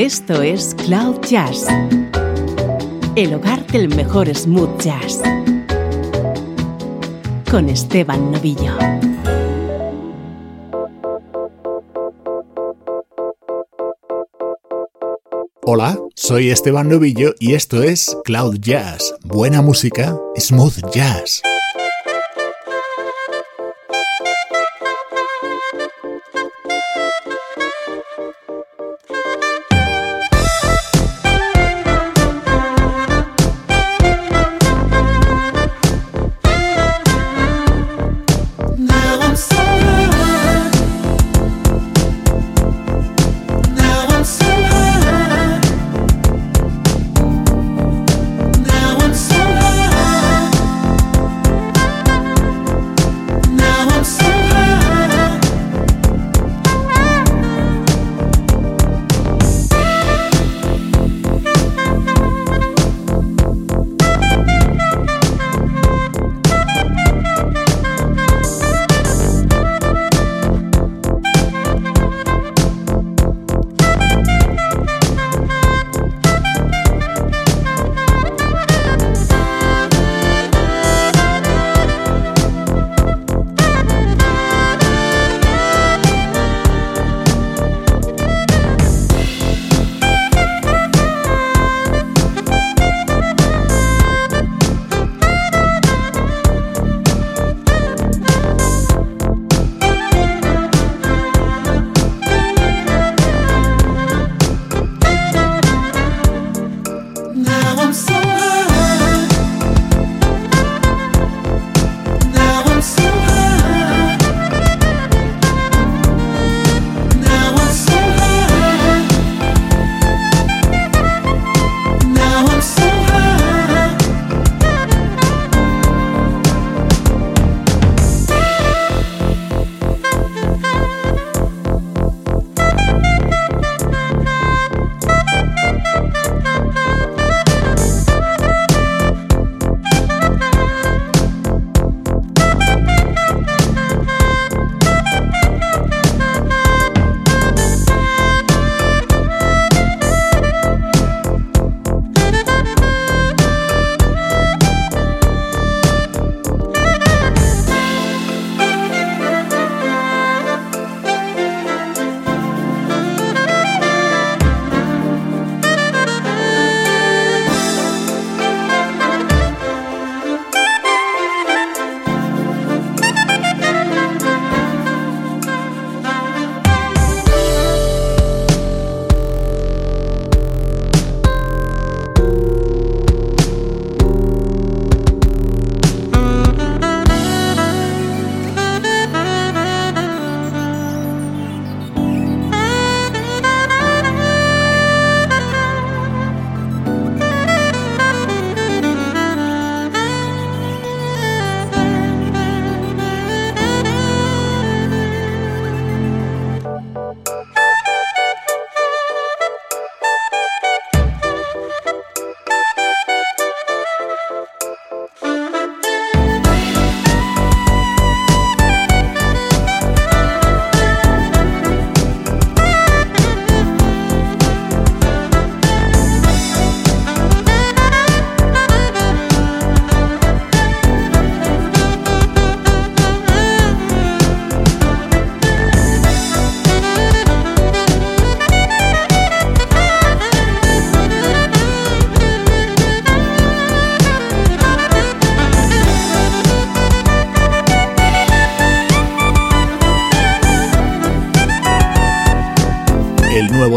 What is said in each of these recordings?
Esto es Cloud Jazz, el hogar del mejor smooth jazz, con Esteban Novillo. Hola, soy Esteban Novillo y esto es Cloud Jazz, buena música, smooth jazz.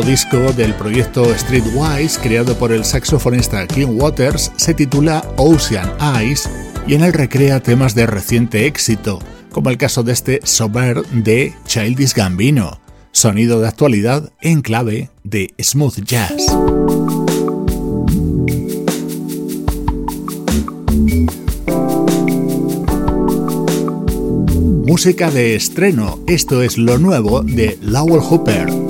Disco del proyecto Streetwise creado por el saxofonista Kim Waters se titula Ocean Eyes y en él recrea temas de reciente éxito, como el caso de este Sober de Childish Gambino, sonido de actualidad en clave de smooth jazz. Música de estreno, esto es lo nuevo de Lowell Hooper.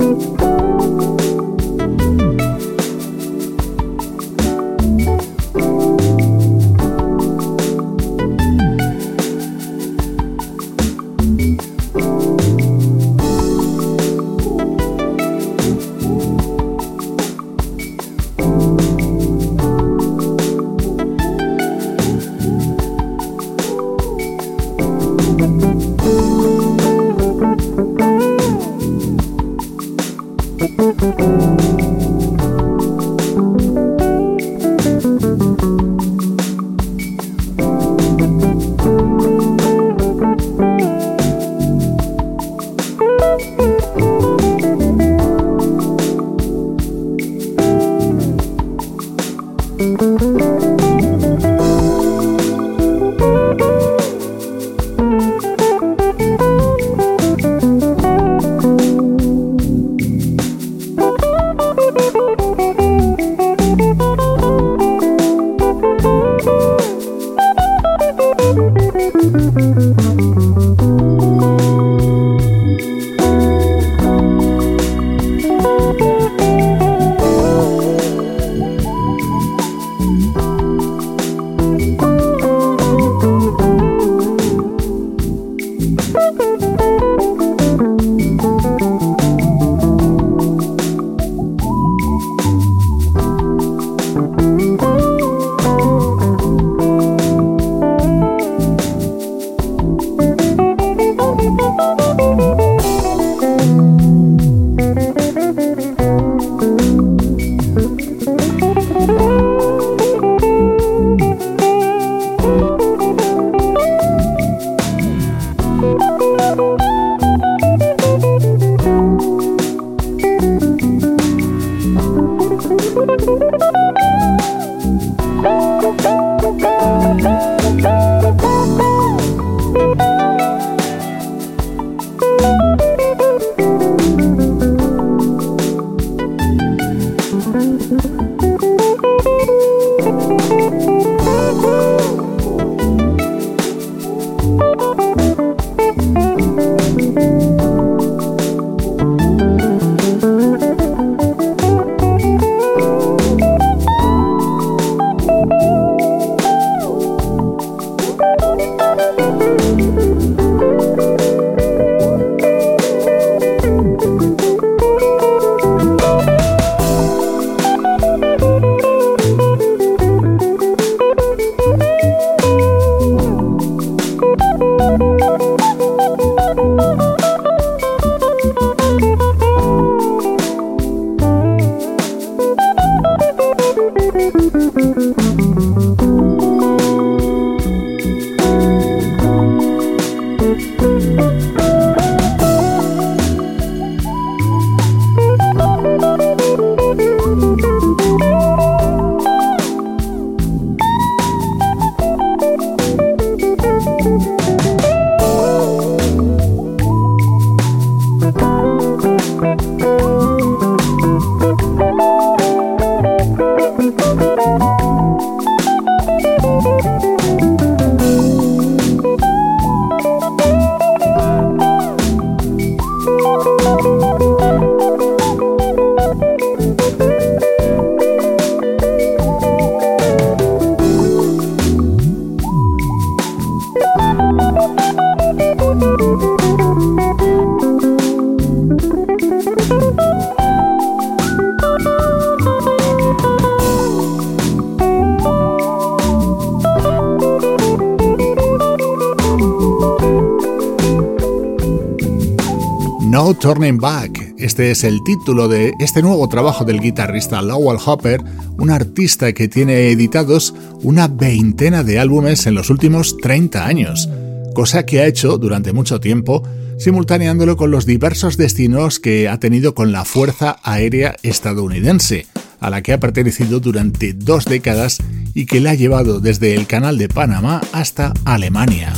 Turning Back. Este es el título de este nuevo trabajo del guitarrista Lowell Hopper, un artista que tiene editados una veintena de álbumes en los últimos 30 años, cosa que ha hecho durante mucho tiempo simultaneándolo con los diversos destinos que ha tenido con la Fuerza Aérea Estadounidense, a la que ha pertenecido durante dos décadas y que la ha llevado desde el Canal de Panamá hasta Alemania.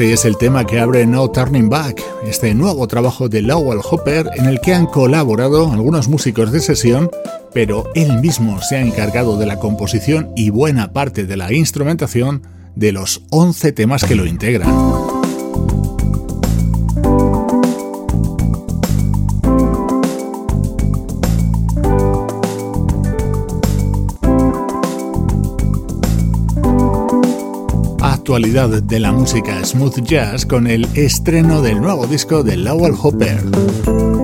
Este es el tema que abre No Turning Back, este nuevo trabajo de Lowell Hopper en el que han colaborado algunos músicos de sesión, pero él mismo se ha encargado de la composición y buena parte de la instrumentación de los 11 temas que lo integran. Actualidad de la música smooth jazz con el estreno del nuevo disco de Lowell Hopper.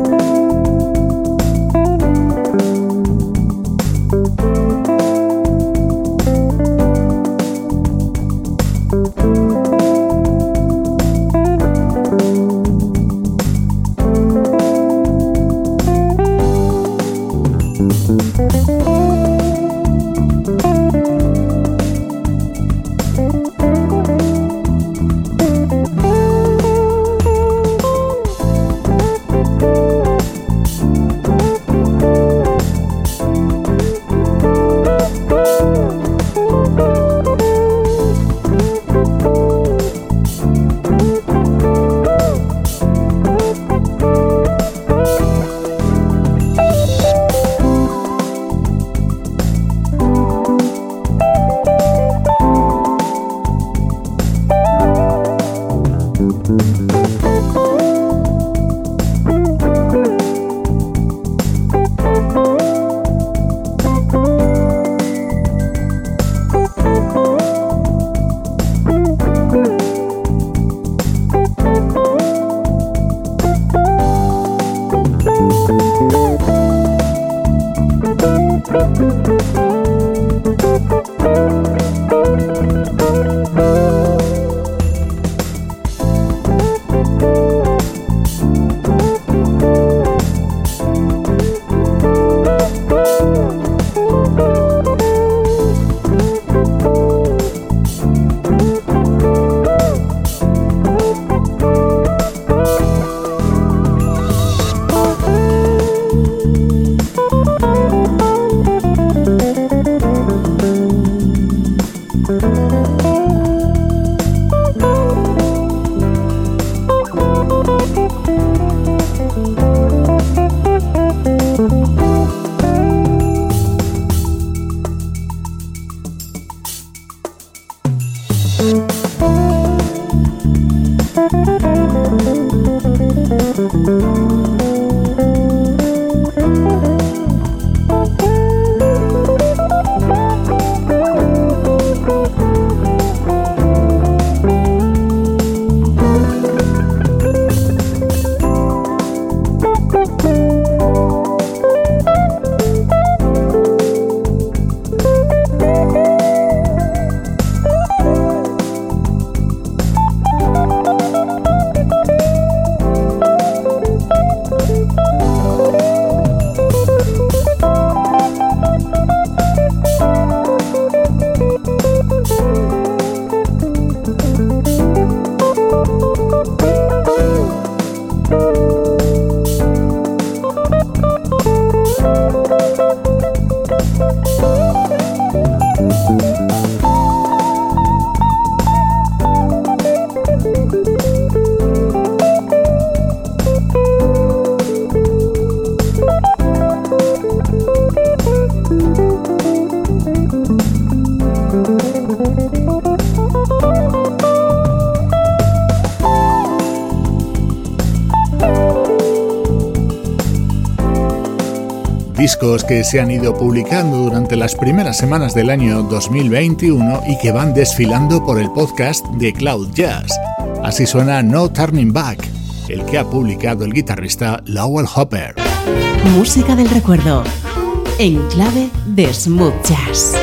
Discos que se han ido publicando durante las primeras semanas del año 2021 y que van desfilando por el podcast de Cloud Jazz. Así suena No Turning Back, el que ha publicado el guitarrista Lowell Hopper. Música del recuerdo, en clave de smooth jazz.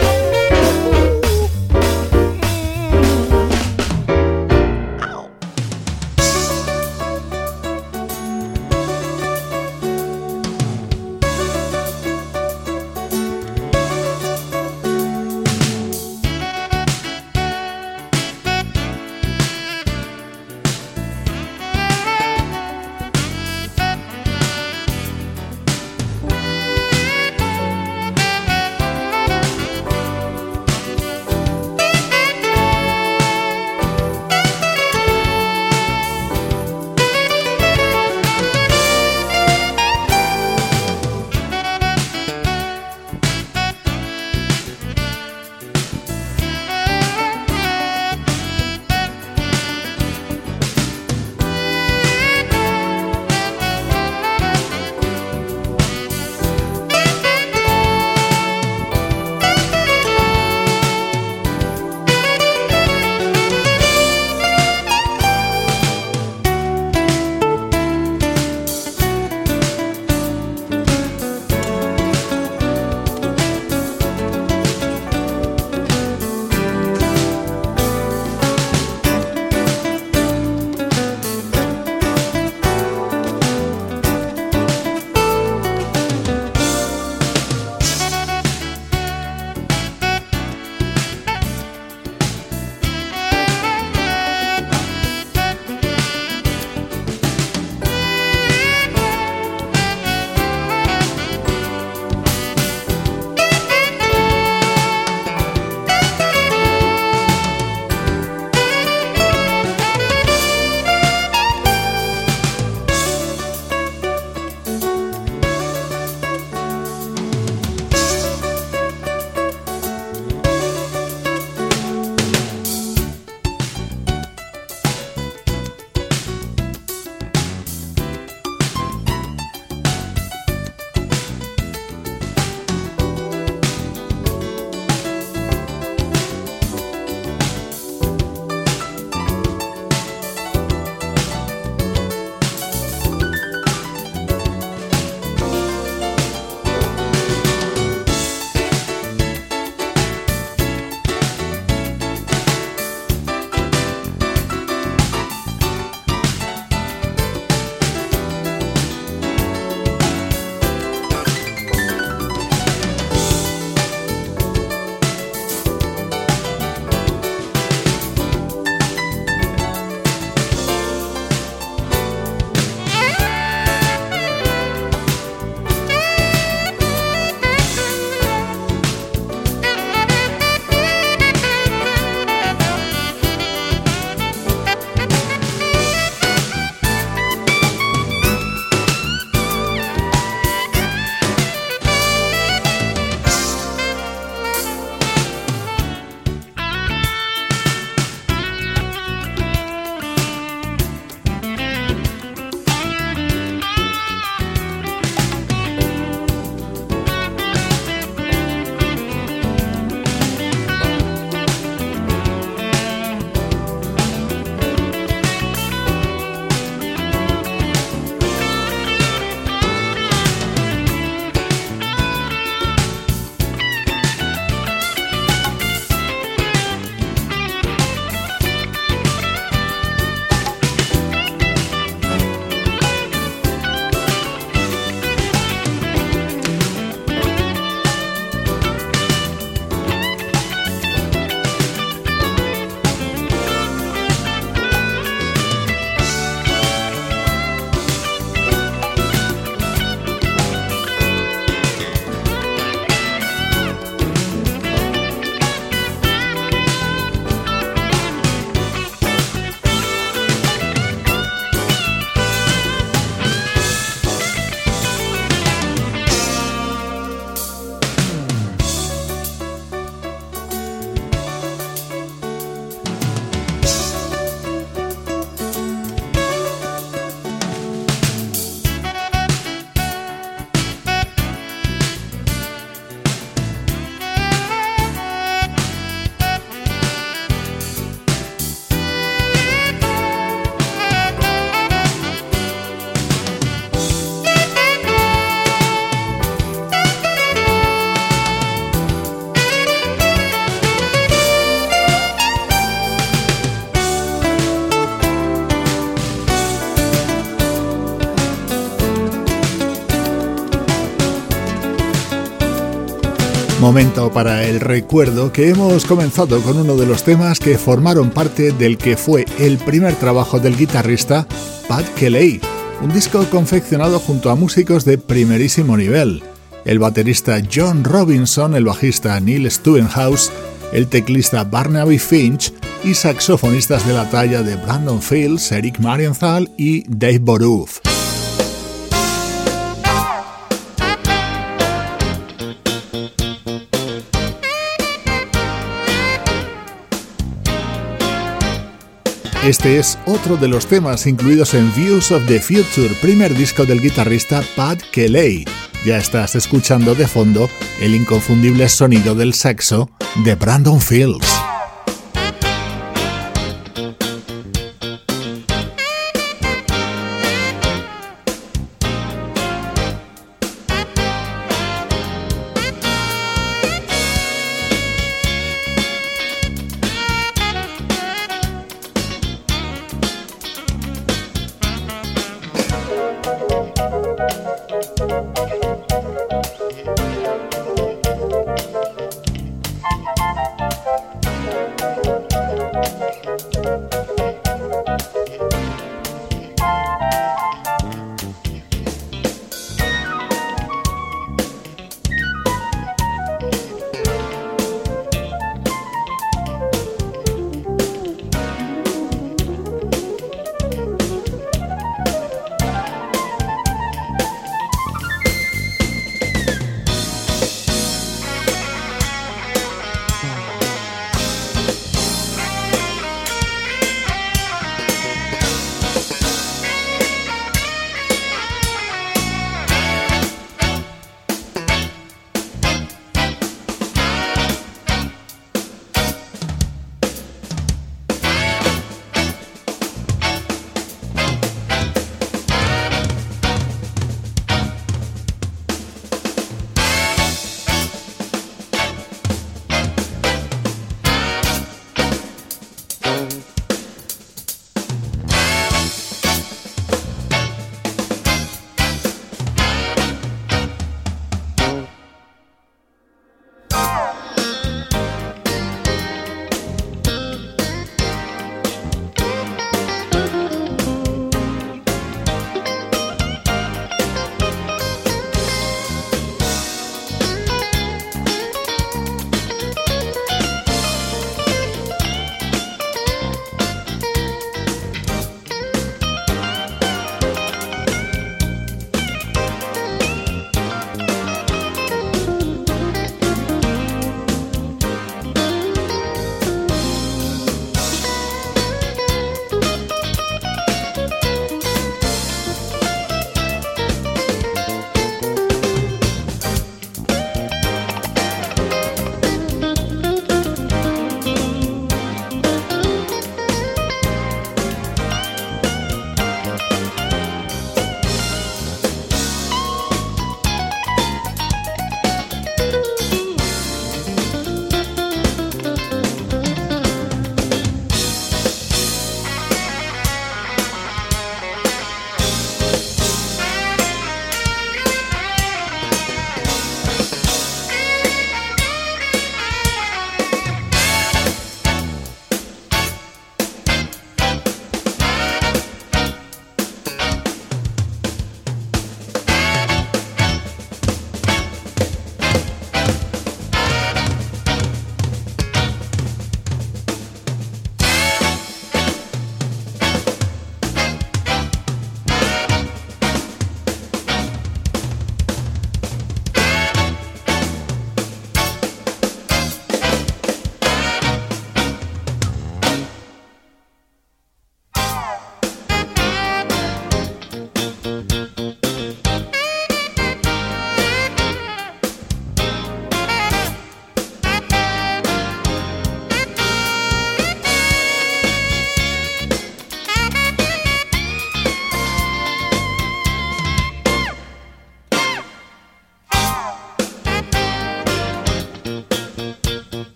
Momento para el recuerdo que hemos comenzado con uno de los temas que formaron parte del que fue el primer trabajo del guitarrista Pat Kelly, un disco confeccionado junto a músicos de primerísimo nivel. El baterista John Robinson, el bajista Neil Stubenhouse, el teclista Barnaby Finch y saxofonistas de la talla de Brandon Fields, Eric Marienthal y Dave Boruth. Este es otro de los temas incluidos en Views of the Future, primer disco del guitarrista Pat Kelly. Ya estás escuchando de fondo el inconfundible sonido del saxo de Brandon Fields.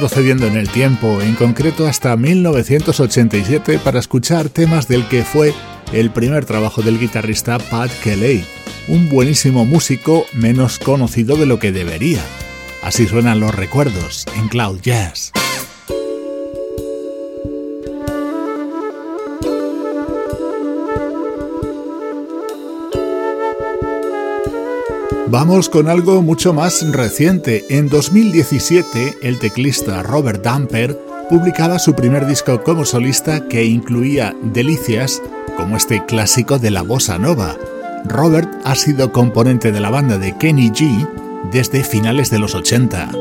Retrocediendo en el tiempo, en concreto hasta 1987, para escuchar temas del que fue el primer trabajo del guitarrista Pat Kelly, un buenísimo músico menos conocido de lo que debería. Así suenan los recuerdos en Cloud Jazz. Vamos con algo mucho más reciente. En 2017, el teclista Robert Damper publicaba su primer disco como solista que incluía delicias como este clásico de la bossa nova. Robert ha sido componente de la banda de Kenny G desde finales de los 80.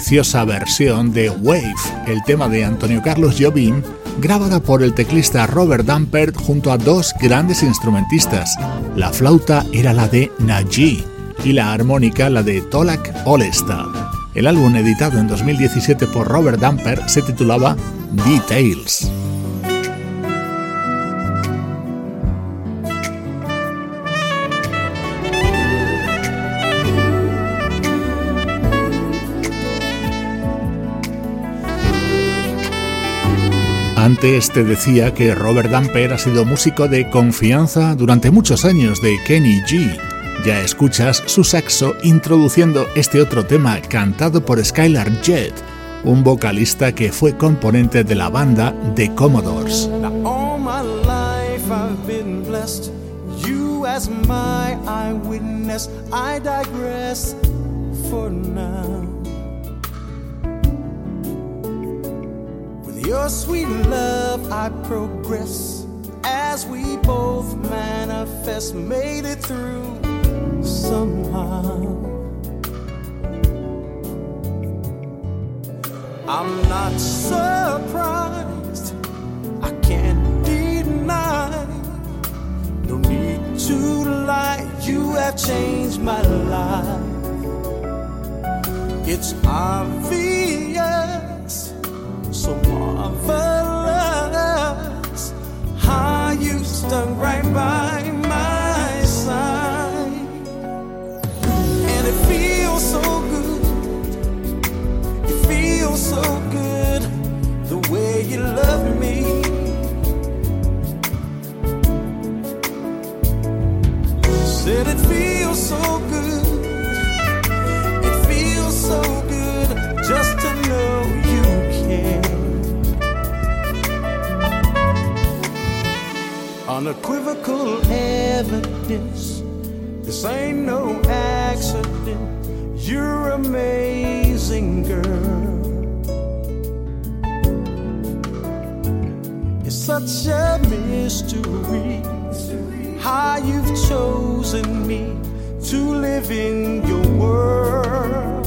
Preciosa versión de Wave, el tema de Antonio Carlos Jobim, grabada por el teclista Robert Dampert junto a dos grandes instrumentistas. La flauta era la de Naji y la armónica la de Tolak Olesta. El álbum editado en 2017 por Robert Dampert se titulaba Details. Antes te decía que Robert Damper ha sido músico de confianza durante muchos años de Kenny G. Ya escuchas su saxo introduciendo este otro tema cantado por Skylar Jett, un vocalista que fue componente de la banda The Commodores. Your sweet love, I progress as we both manifest, made it through somehow. I'm not surprised, I can't deny. No need to lie, you have changed my life. It's obvious marvelous. I used to. Unequivocal evidence. This ain't no accident. You're amazing, girl. It's such a mystery how you've chosen me to live in your world.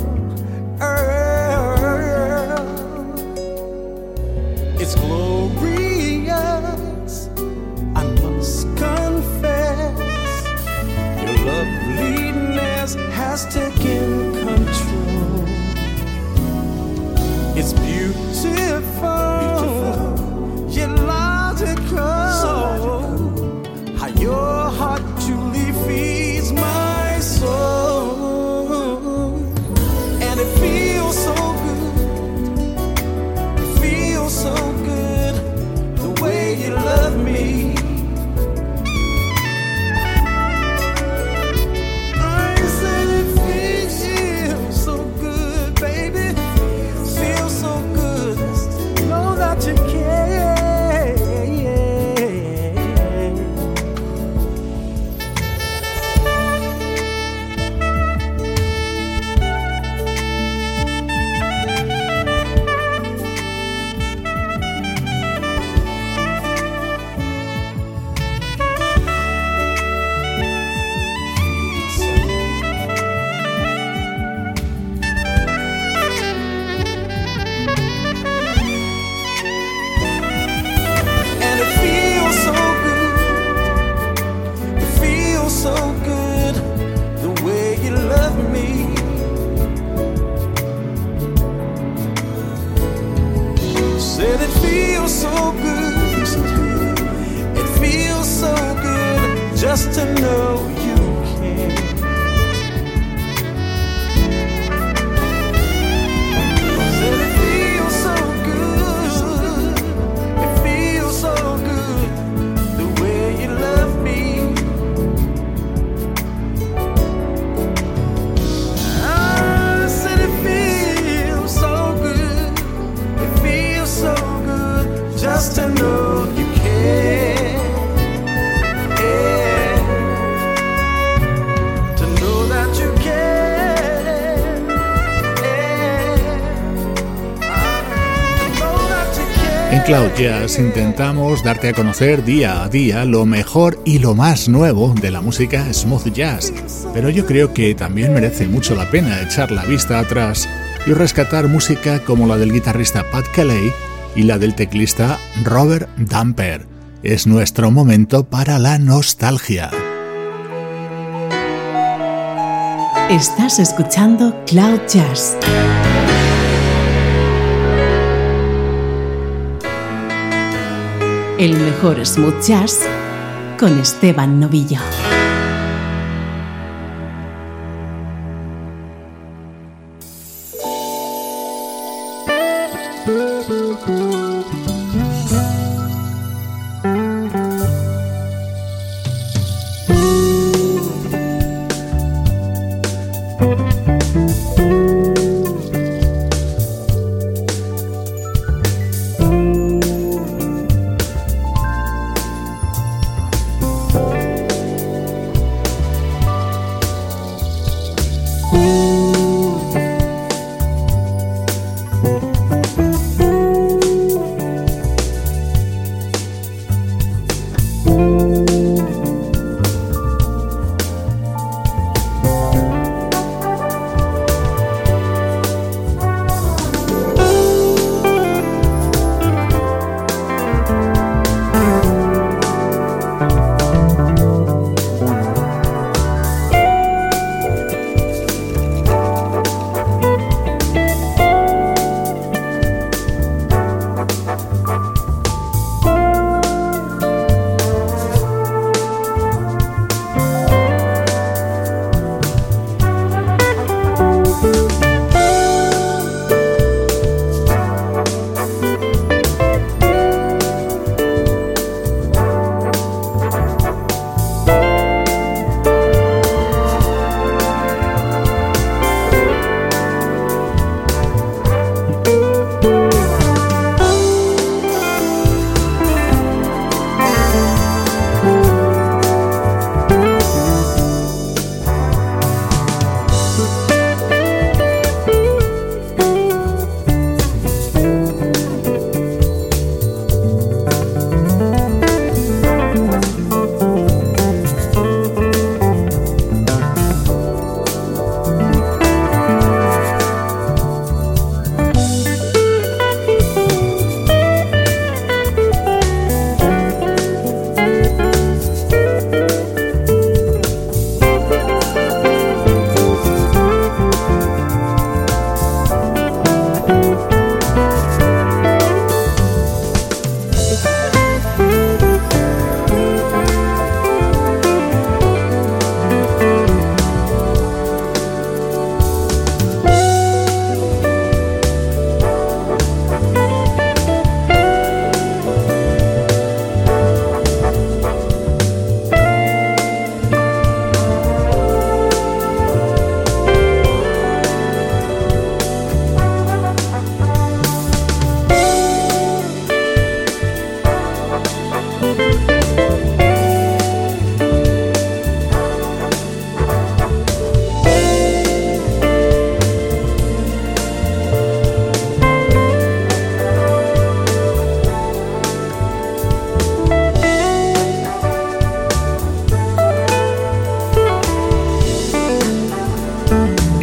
Cloud Jazz intentamos darte a conocer día a día lo mejor y lo más nuevo de la música smooth jazz, pero yo creo que también merece mucho la pena echar la vista atrás y rescatar música como la del guitarrista Pat Kelly y la del teclista Robert Damper. Es nuestro momento para la nostalgia. Estás escuchando Cloud Jazz. El mejor smooth jazz con Esteban Novillo.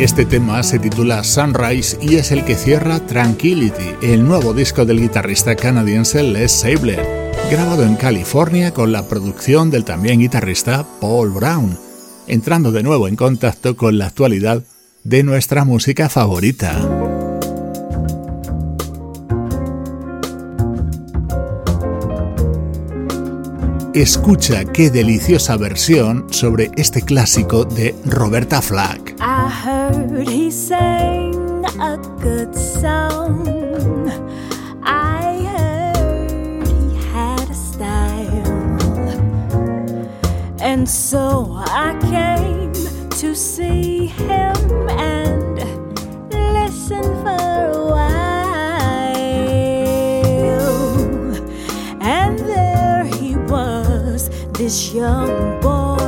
Este tema se titula Sunrise y es el que cierra Tranquility, el nuevo disco del guitarrista canadiense Les Sabler, grabado en California con la producción del también guitarrista Paul Brown, entrando de nuevo en contacto con la actualidad de nuestra música favorita. Escucha qué deliciosa versión sobre este clásico de Roberta Flack. A good song. I heard he had a style. And so I came to see him and listen for a while. And there he was, this young boy,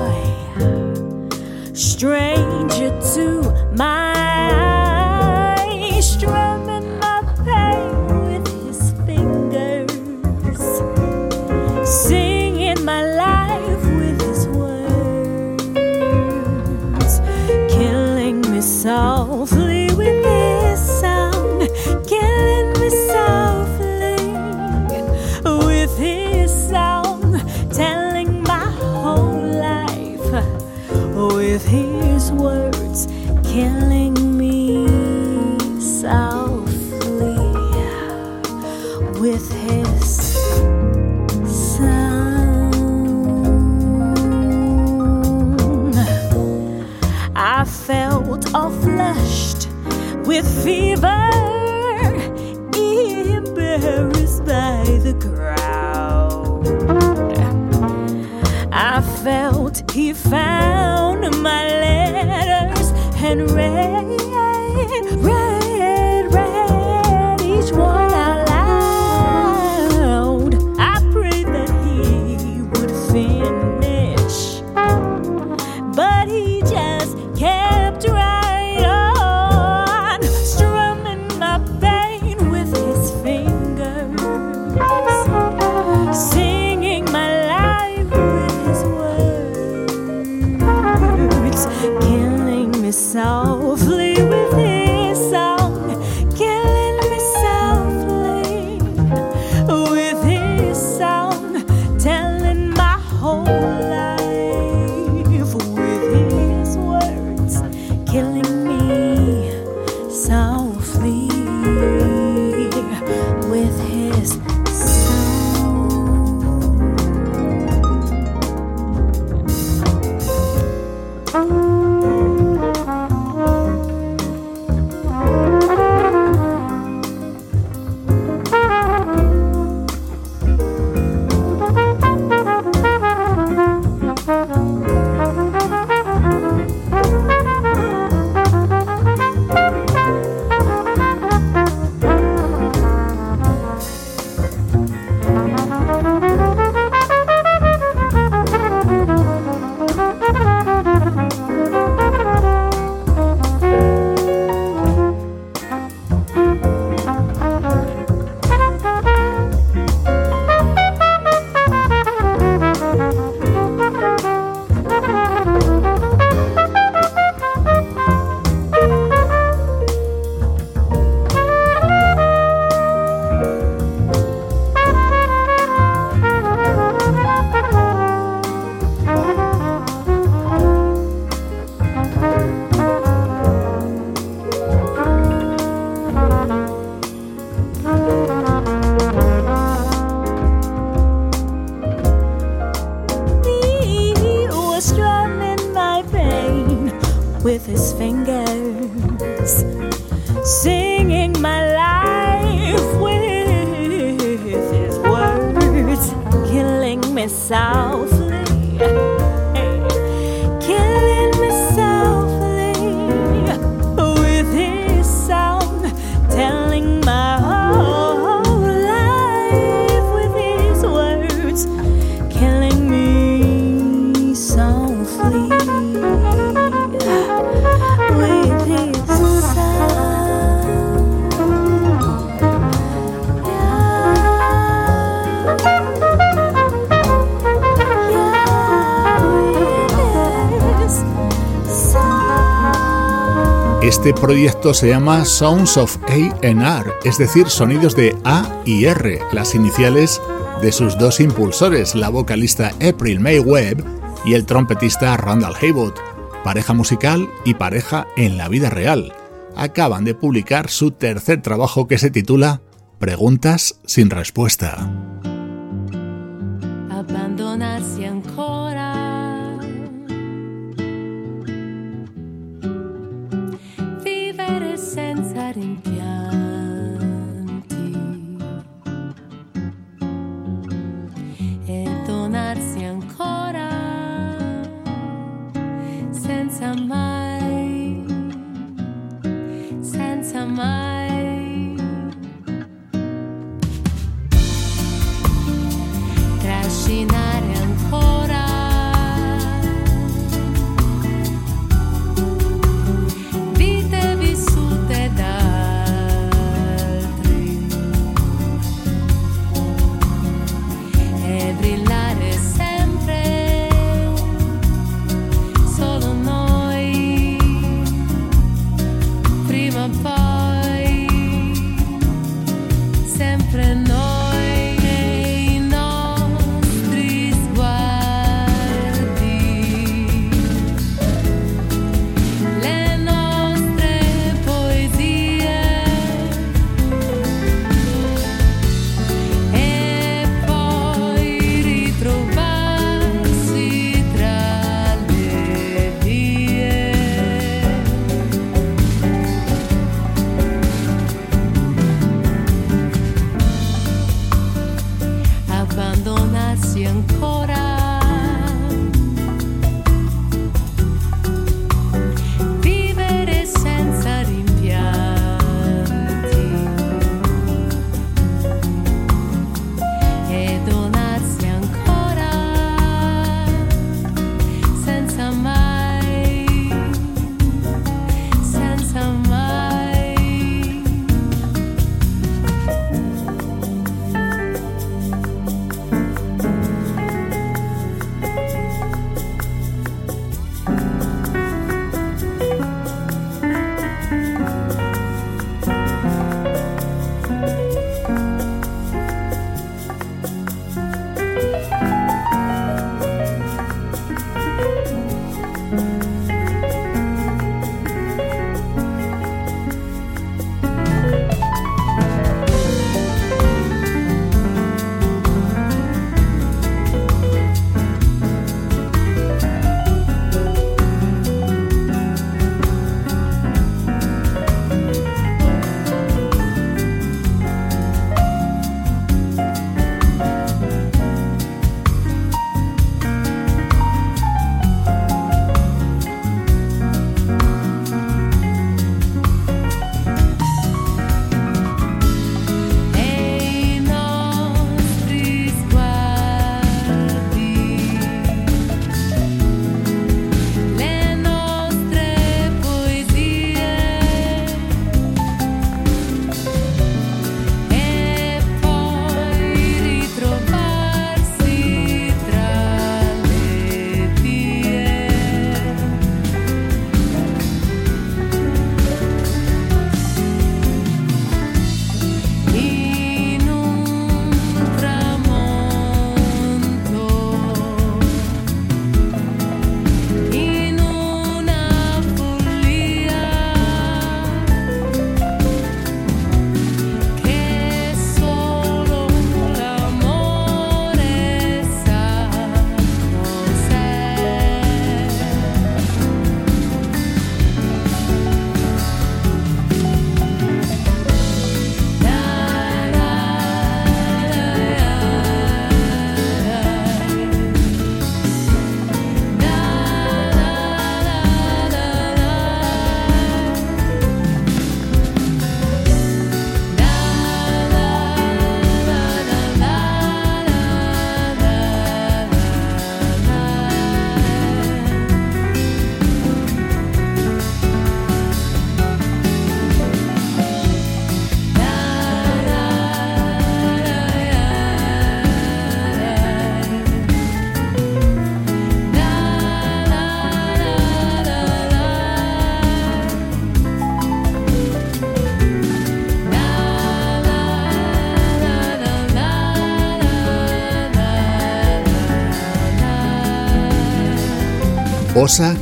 stranger to my Este proyecto se llama Sounds of A&R, es decir, sonidos de A y R, las iniciales de sus dos impulsores, la vocalista April May Webb y el trompetista Randall Haywood, pareja musical y pareja en la vida real. Acaban de publicar su tercer trabajo que se titula Preguntas sin respuesta.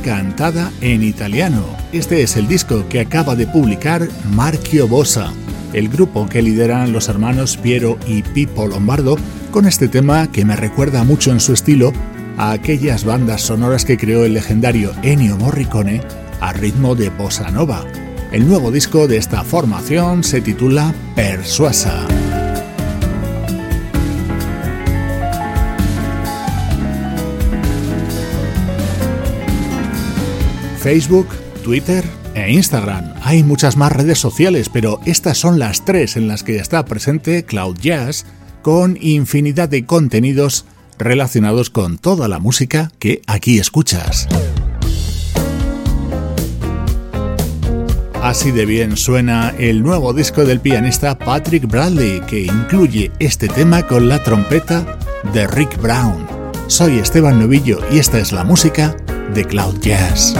Cantada en italiano. Este es el disco que acaba de publicar Marchio Bossa, el grupo que lideran los hermanos Piero y Pippo Lombardo, con este tema que me recuerda mucho en su estilo a aquellas bandas sonoras que creó el legendario Ennio Morricone a ritmo de bossa nova. El nuevo disco de esta formación se titula Persuasa. Facebook, Twitter e Instagram. Hay muchas más redes sociales, pero estas son las tres en las que está presente Cloud Jazz con infinidad de contenidos relacionados con toda la música que aquí escuchas. Así de bien suena el nuevo disco del pianista Patrick Bradley, que incluye este tema con la trompeta de Rick Brown. Soy Esteban Novillo y esta es la música de Cloud Jazz.